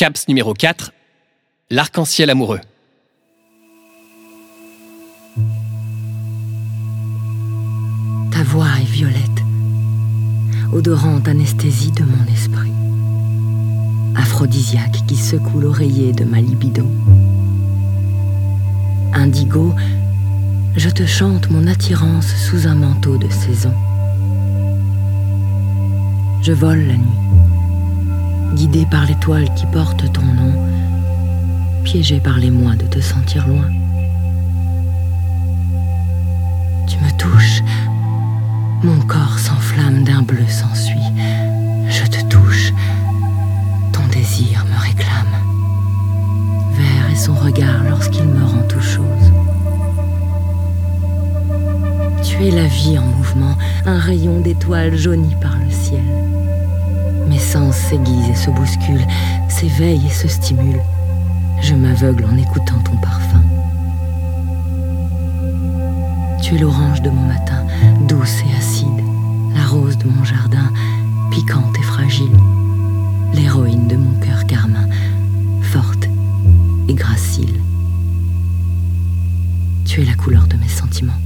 CAPS numéro 4, l'arc-en-ciel amoureux. Ta voix est violette, odorante anesthésie de mon esprit, aphrodisiaque qui secoue l'oreiller de ma libido. Indigo, je te chante mon attirance sous un manteau de saison. Je vole la nuit, guidé par l'étoile qui porte ton nom, piégé par l'émoi de te sentir loin. Tu me touches, mon corps s'enflamme d'un bleu s'ensuit. Je te touche, ton désir me réclame. Vert est son regard lorsqu'il me rend tout chose. Tu es la vie en mouvement, un rayon d'étoiles jauni par le ciel. Sens s'aiguisent et se bousculent, s'éveillent et se stimulent. Je m'aveugle en écoutant ton parfum. Tu es l'orange de mon matin, douce et acide, la rose de mon jardin, piquante et fragile, l'héroïne de mon cœur carmin, forte et gracile. Tu es la couleur de mes sentiments.